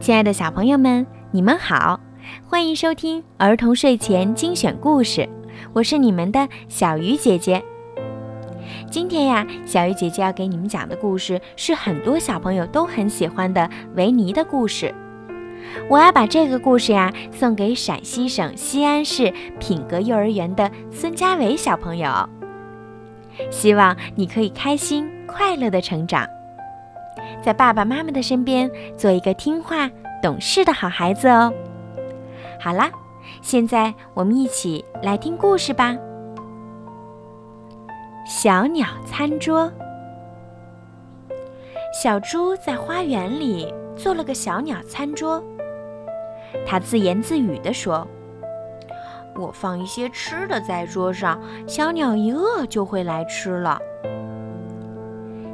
亲爱的小朋友们，你们好，欢迎收听儿童睡前精选故事，我是你们的小鱼姐姐。今天呀，小鱼姐姐要给你们讲的故事是很多小朋友都很喜欢的维尼的故事。我要把这个故事呀送给陕西省西安市品格幼儿园的孙家伟小朋友，希望你可以开心快乐的成长。在爸爸妈妈的身边，做一个听话懂事的好孩子哦。好啦，现在我们一起来听故事吧。小鸟餐桌。小猪在花园里做了个小鸟餐桌。他自言自语地说：“我放一些吃的在桌上，小鸟一饿就会来吃了。”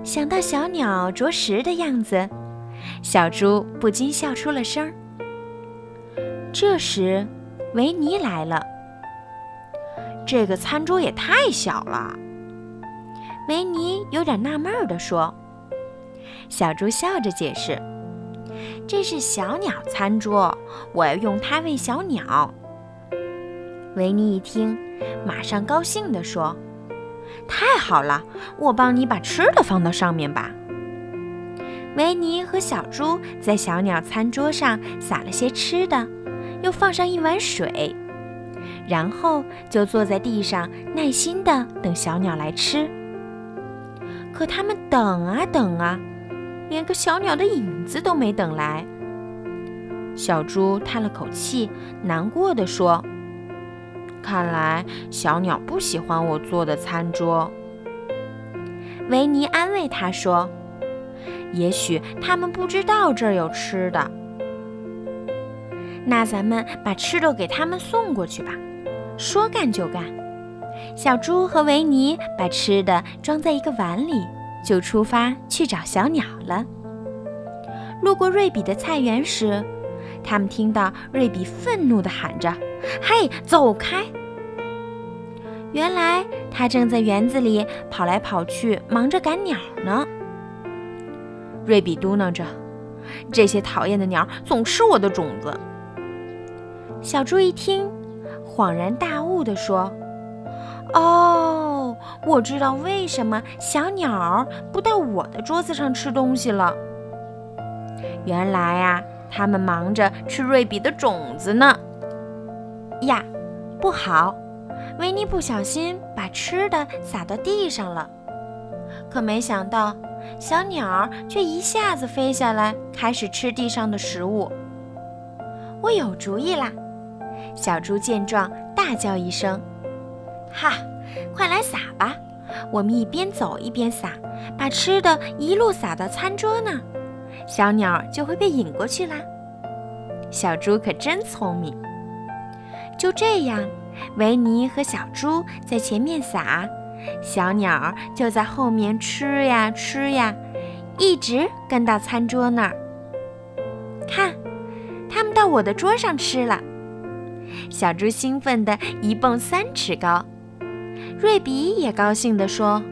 想到小鸟啄食的样子，小猪不禁笑出了声。这时，维尼来了。这个餐桌也太小了，维尼有点纳闷地说。小猪笑着解释：“这是小鸟餐桌，我要用它喂小鸟。”维尼一听，马上高兴地说。太好了，我帮你把吃的放到上面吧。维尼和小猪在小鸟餐桌上撒了些吃的，又放上一碗水，然后就坐在地上耐心地等小鸟来吃。可他们等啊等啊，连个小鸟的影子都没等来。小猪叹了口气，难过的说。看来小鸟不喜欢我做的餐桌。维尼安慰他说：“也许他们不知道这儿有吃的。那咱们把吃的给他们送过去吧。”说干就干，小猪和维尼把吃的装在一个碗里，就出发去找小鸟了。路过瑞比的菜园时，他们听到瑞比愤怒地喊着。嘿，走开！原来他正在园子里跑来跑去，忙着赶鸟呢。瑞比嘟囔着：“这些讨厌的鸟总吃我的种子。”小猪一听，恍然大悟地说：“哦，我知道为什么小鸟不到我的桌子上吃东西了。原来啊，它们忙着吃瑞比的种子呢。”呀，不好！维尼不小心把吃的撒到地上了，可没想到，小鸟却一下子飞下来，开始吃地上的食物。我有主意啦！小猪见状大叫一声：“哈，快来撒吧！我们一边走一边撒，把吃的一路撒到餐桌那儿，小鸟就会被引过去啦。”小猪可真聪明。就这样，维尼和小猪在前面撒，小鸟就在后面吃呀吃呀，一直跟到餐桌那儿。看，他们到我的桌上吃了。小猪兴奋地一蹦三尺高，瑞比也高兴地说：“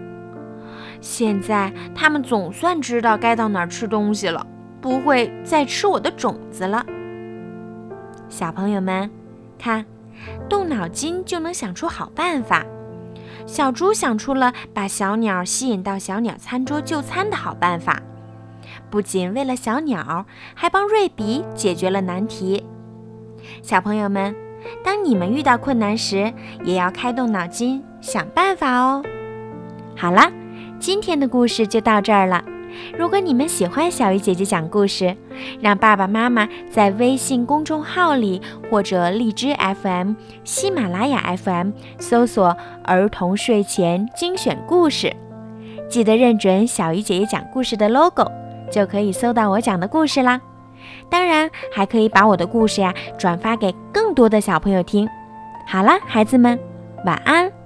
现在他们总算知道该到哪儿吃东西了，不会再吃我的种子了。”小朋友们，看。动脑筋就能想出好办法。小猪想出了把小鸟吸引到小鸟餐桌就餐的好办法，不仅为了小鸟，还帮瑞比解决了难题。小朋友们，当你们遇到困难时，也要开动脑筋想办法哦。好了，今天的故事就到这儿了。如果你们喜欢小鱼姐姐讲故事，让爸爸妈妈在微信公众号里或者荔枝 FM、喜马拉雅 FM 搜索“儿童睡前精选故事”，记得认准小鱼姐姐讲故事的 logo，就可以搜到我讲的故事啦。当然，还可以把我的故事呀转发给更多的小朋友听。好了，孩子们，晚安。